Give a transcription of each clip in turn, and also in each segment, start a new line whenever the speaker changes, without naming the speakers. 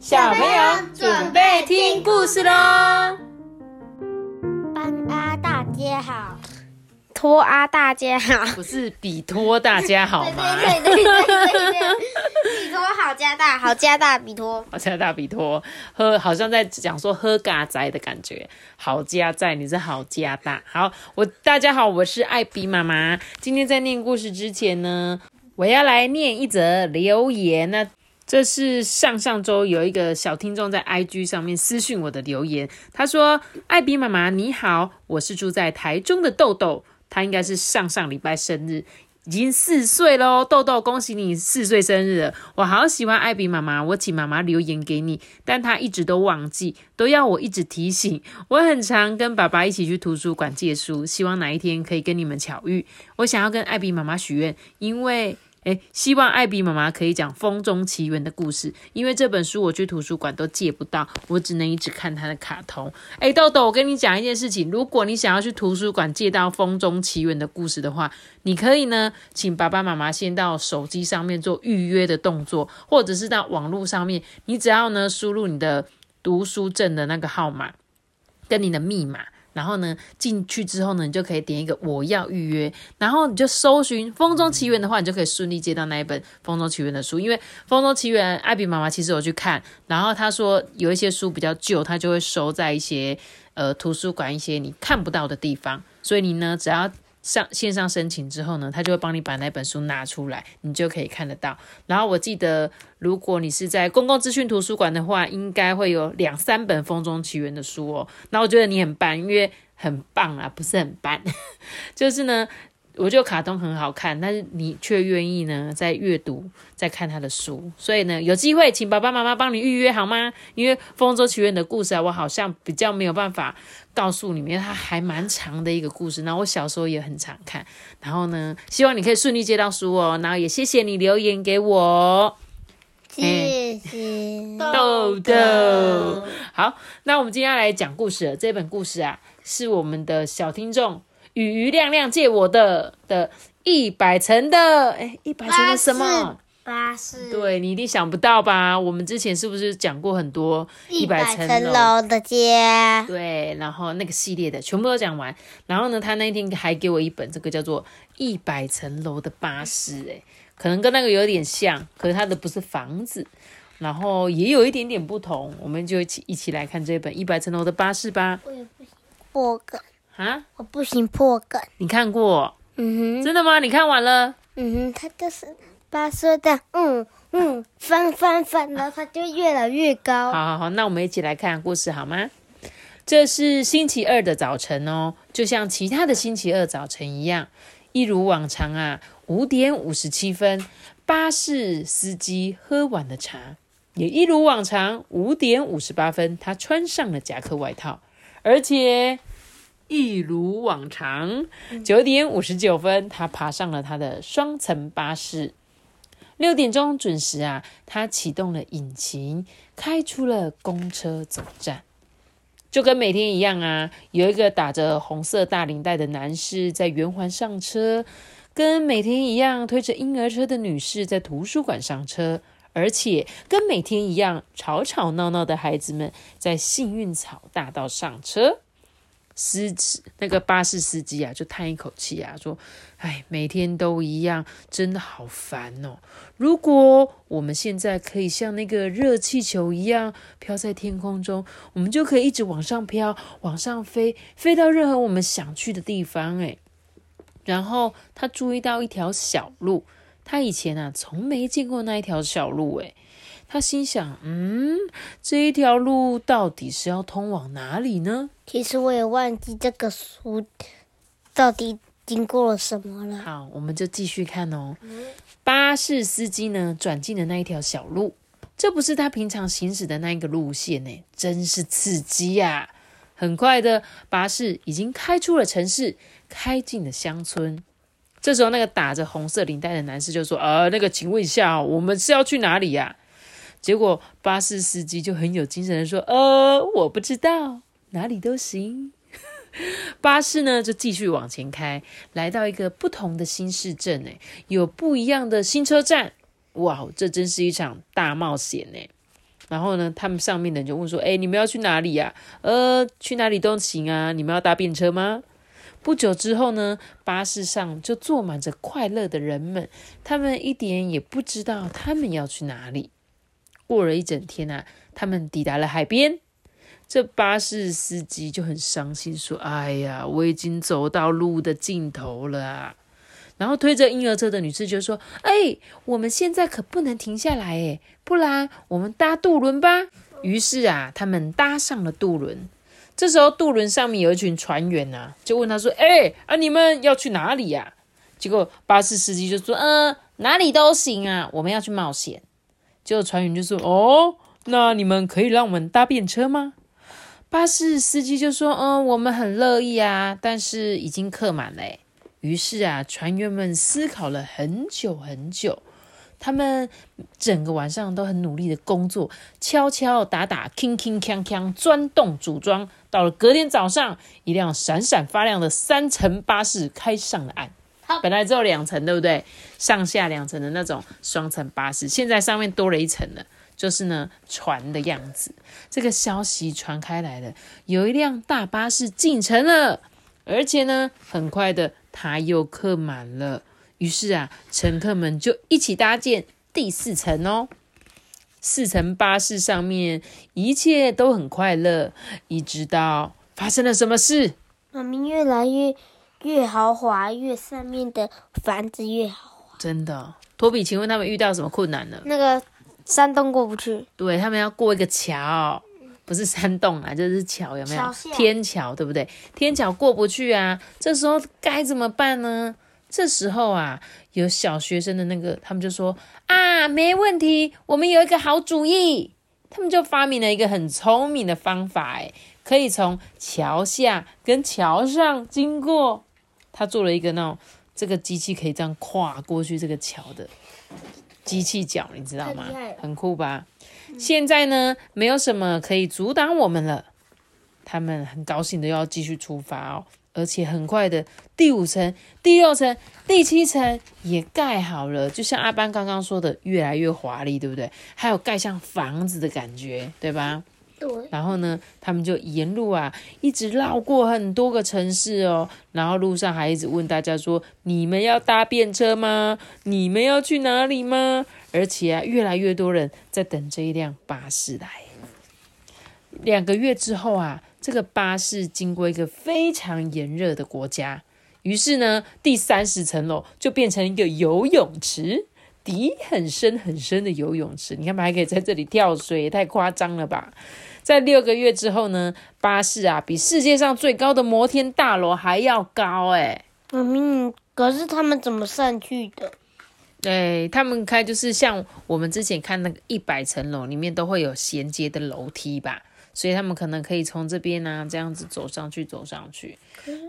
小朋友准备听故事喽！
班阿大家好，托阿大家好，
不是比托大家好吗？
对对对对对对，比托好加大，好加大比托，
好加大比托，喝好像在讲说喝嘎仔的感觉，好加在你是好加大。好，我大家好，我是艾比妈妈。今天在念故事之前呢，我要来念一则留言那。这是上上周有一个小听众在 IG 上面私讯我的留言，他说：“艾比妈妈你好，我是住在台中的豆豆，他应该是上上礼拜生日，已经四岁喽。豆豆，恭喜你四岁生日！我好喜欢艾比妈妈，我请妈妈留言给你，但他一直都忘记，都要我一直提醒。我很常跟爸爸一起去图书馆借书，希望哪一天可以跟你们巧遇。我想要跟艾比妈妈许愿，因为。”哎，希望艾比妈妈可以讲《风中奇缘》的故事，因为这本书我去图书馆都借不到，我只能一直看它的卡通。哎，豆豆，我跟你讲一件事情，如果你想要去图书馆借到《风中奇缘》的故事的话，你可以呢，请爸爸妈妈先到手机上面做预约的动作，或者是到网络上面，你只要呢输入你的读书证的那个号码跟你的密码。然后呢，进去之后呢，你就可以点一个我要预约，然后你就搜寻《风中奇缘》的话，你就可以顺利接到那一本《风中奇缘》的书。因为《风中奇缘》，艾比妈妈其实有去看，然后她说有一些书比较旧，她就会收在一些呃图书馆一些你看不到的地方，所以你呢，只要。上线上申请之后呢，他就会帮你把那本书拿出来，你就可以看得到。然后我记得，如果你是在公共资讯图书馆的话，应该会有两三本《风中奇缘》的书哦。那我觉得你很棒，因为很棒啊，不是很棒，就是呢。我觉得卡通很好看，但是你却愿意呢在阅读、在看他的书，所以呢有机会请爸爸妈妈帮你预约好吗？因为《风中奇缘》的故事啊，我好像比较没有办法告诉你们，它还蛮长的一个故事。那我小时候也很常看，然后呢，希望你可以顺利接到书哦。然后也谢谢你留言给我，
谢谢
豆豆。好，那我们今天要来讲故事了。这本故事啊，是我们的小听众。雨雨亮亮借我的的一百层的，哎，一百层的什么？
巴士。
对你一定想不到吧？我们之前是不是讲过很多
一百层楼的家？
对，然后那个系列的全部都讲完。然后呢，他那天还给我一本，这个叫做《一百层楼的巴士》。哎，可能跟那个有点像，可是它的不是房子，然后也有一点点不同。我们就一起一起来看这本《一百层楼的巴士》吧。
我也不行，破梗。
啊！
我不行破梗。
你看过？
嗯
哼。真的吗？你看完了？
嗯哼，他就是八岁的，嗯嗯，翻翻翻，然后他就越来越高。
好好好，那我们一起来看故事好吗？这是星期二的早晨哦，就像其他的星期二早晨一样，一如往常啊，五点五十七分，巴士司机喝完了茶，也一如往常，五点五十八分，他穿上了夹克外套，而且。一如往常，九点五十九分，他爬上了他的双层巴士。六点钟准时啊，他启动了引擎，开出了公车总站。就跟每天一样啊，有一个打着红色大领带的男士在圆环上车，跟每天一样推着婴儿车的女士在图书馆上车，而且跟每天一样吵吵闹闹的孩子们在幸运草大道上车。司机那个巴士司机啊，就叹一口气啊，说：“哎，每天都一样，真的好烦哦。如果我们现在可以像那个热气球一样飘在天空中，我们就可以一直往上飘，往上飞，飞到任何我们想去的地方。”哎，然后他注意到一条小路，他以前啊从没见过那一条小路，诶。他心想：“嗯，这一条路到底是要通往哪里呢？”
其实我也忘记这个书到底经过了什么了。
好，我们就继续看哦。巴士司机呢，转进了那一条小路，这不是他平常行驶的那一个路线呢，真是刺激呀！很快的，巴士已经开出了城市，开进了乡村。这时候，那个打着红色领带的男士就说：“呃，那个，请问一下，我们是要去哪里呀？”结果巴士司机就很有精神的说：“呃，我不知道，哪里都行。”巴士呢就继续往前开，来到一个不同的新市镇，诶，有不一样的新车站。哇，这真是一场大冒险呢！然后呢，他们上面的人就问说：“哎，你们要去哪里呀？呃，去哪里都行啊。你们要搭便车吗？”不久之后呢，巴士上就坐满着快乐的人们，他们一点也不知道他们要去哪里。过了一整天啊，他们抵达了海边。这巴士司机就很伤心，说：“哎呀，我已经走到路的尽头了。”然后推着婴儿车的女士就说：“哎，我们现在可不能停下来，哎，不然我们搭渡轮吧。”于是啊，他们搭上了渡轮。这时候，渡轮上面有一群船员呐，就问他说：“哎，啊，你们要去哪里呀？”结果巴士司机就说：“嗯，哪里都行啊，我们要去冒险。”结果船员就说：“哦，那你们可以让我们搭便车吗？”巴士司机就说：“嗯，我们很乐意啊，但是已经客满了。”于是啊，船员们思考了很久很久，他们整个晚上都很努力的工作，敲敲打打，铿铿锵锵，钻洞组装。到了隔天早上，一辆闪闪发亮的三层巴士开上了岸。本来只有两层，对不对？上下两层的那种双层巴士，现在上面多了一层了。就是呢，船的样子。这个消息传开来了，有一辆大巴士进城了，而且呢，很快的，它又客满了。于是啊，乘客们就一起搭建第四层哦。四层巴士上面一切都很快乐，一直到发生了什么事？
妈咪越来越越豪华，越上面的房子越豪华。
真的，托比，请问他们遇到什么困难了？
那个。山洞过不去，
对他们要过一个桥，不是山洞啊，就是桥，有没有？天桥，对不对？天桥过不去啊，这时候该怎么办呢？这时候啊，有小学生的那个，他们就说啊，没问题，我们有一个好主意，他们就发明了一个很聪明的方法，哎，可以从桥下跟桥上经过。他做了一个那种，这个机器可以这样跨过去这个桥的。机器脚，你知道吗？很酷吧？现在呢，没有什么可以阻挡我们了。他们很高兴的要继续出发哦，而且很快的，第五层、第六层、第七层也盖好了，就像阿班刚刚说的，越来越华丽，对不对？还有盖像房子的感觉，对吧？然后呢，他们就沿路啊，一直绕过很多个城市哦。然后路上还一直问大家说：“你们要搭便车吗？你们要去哪里吗？”而且啊，越来越多人在等这一辆巴士来。两个月之后啊，这个巴士经过一个非常炎热的国家，于是呢，第三十层楼就变成一个游泳池，底很深很深的游泳池。你看，还可以在这里跳水，也太夸张了吧！在六个月之后呢，巴士啊比世界上最高的摩天大楼还要高哎！
妈咪，可是他们怎么上去的？
对他们开就是像我们之前看那个一百层楼里面都会有衔接的楼梯吧，所以他们可能可以从这边呢这样子走上去，走上去。
可是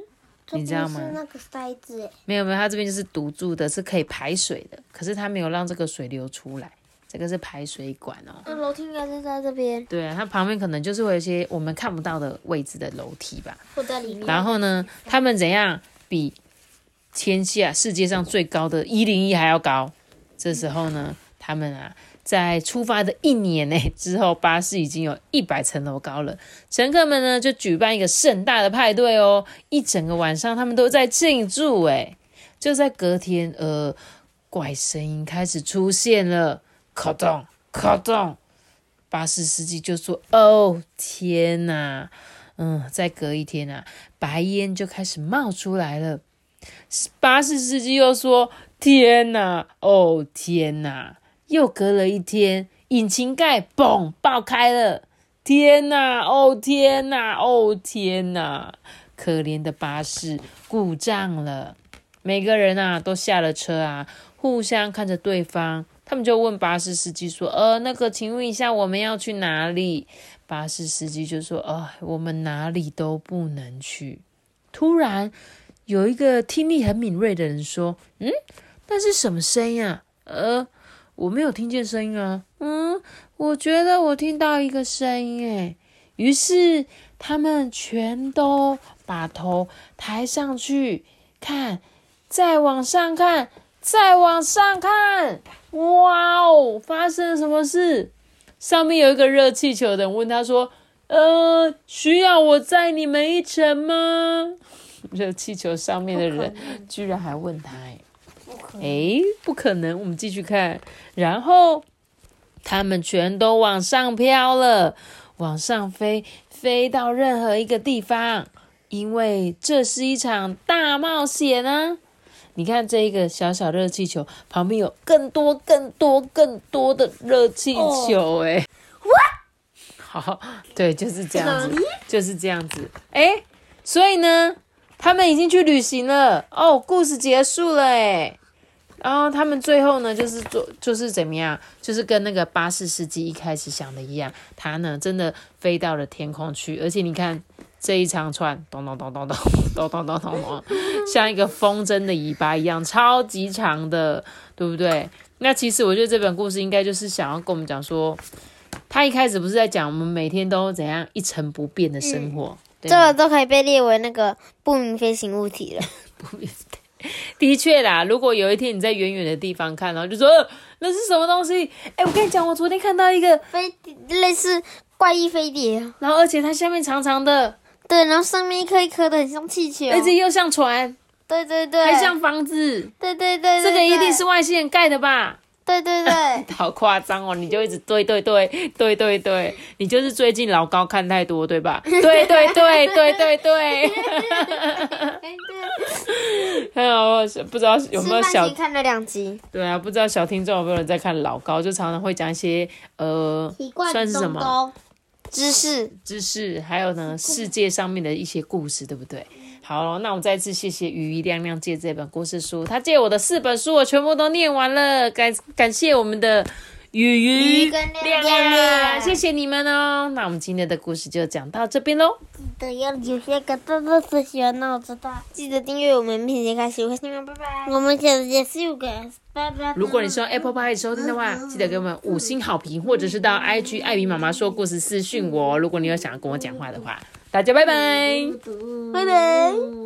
你知道吗？那个塞子
没有没有，它这边就是堵住的，是可以排水的，可是它没有让这个水流出来。这个是排水管哦，
那楼梯应该是在这边。
对啊，它旁边可能就是会有一些我们看不到的位置的楼梯吧。
或在里面。
然后呢，他们怎样比天下世界上最高的一零一还要高？这时候呢，他们啊，在出发的一年呢 之后，巴士已经有一百层楼高了。乘客们呢，就举办一个盛大的派对哦，一整个晚上他们都在庆祝。哎，就在隔天，呃，怪声音开始出现了。咔咚咔咚，巴士司机就说：“哦天哪，嗯，再隔一天啊，白烟就开始冒出来了。”巴士司机又说：“天哪，哦天哪！”又隔了一天，引擎盖嘣爆开了。天哪，哦天哪，哦天哪！可怜的巴士故障了，每个人啊都下了车啊，互相看着对方。他们就问巴士司机说：“呃，那个，请问一下，我们要去哪里？”巴士司机就说：“呃，我们哪里都不能去。”突然，有一个听力很敏锐的人说：“嗯，那是什么声音啊？”“呃，我没有听见声音啊。”“嗯，我觉得我听到一个声音。”诶于是他们全都把头抬上去看，再往上看。再往上看，哇哦！发生了什么事？上面有一个热气球的人问他说：“呃，需要我载你们一程吗？”热气球上面的人居然还问他：“哎，哎，不可能！”我们继续看，然后他们全都往上飘了，往上飞，飞到任何一个地方，因为这是一场大冒险啊！你看这一个小小热气球旁边有更多、更多、更多的热气球，哎，好，对，就是这样子，就是这样子，哎，所以呢，他们已经去旅行了，哦，故事结束了，哎，然后他们最后呢，就是做，就是怎么样，就是跟那个巴士司机一开始想的一样，他呢真的飞到了天空去，而且你看。这一长串咚咚咚咚咚咚咚咚咚咚，像一个风筝的尾巴一样，超级长的，对不对？那其实我觉得这本故事应该就是想要跟我们讲说，他一开始不是在讲我们每天都怎样一成不变的生活，
这个都可以被列为那个不明飞行物体了。
不明，的确啦。如果有一天你在远远的地方看然后，就说那是什么东西？哎，我跟你讲，我昨天看到一个
飞类似怪异飞碟，
然后而且它下面长长的。
对，然后上面一颗一颗的，很像气球，
而且又像船，
对对对，
还像房子，
对对对，
这个一定是外星人盖的吧？
对对对，
好夸张哦！你就一直对对对对对对，你就是最近老高看太多对吧？对对对对对对，还有不知道有没有小
看了两集？
对啊，不知道小听众有没有人在看老高，就常常会讲一些呃，算是什么？
知识，
知识，还有呢，世界上面的一些故事，对不对？好，那我们再次谢谢鱼鱼亮亮借这本故事书，他借我的四本书，我全部都念完了，感感谢我们的鱼鱼亮亮，谢谢你们哦。那我们今天的故事就讲到这边喽。
记得要留下个大大的喜欢，那我知道。记得订阅我们，明天开始微信拜拜。我们下次见，See you guys。
如果你是用 Apple Pie 收听的话，记得给我们五星好评，或者是到 IG 艾比妈妈说故事私讯我。如果你有想要跟我讲话的话，大家拜拜，
拜拜。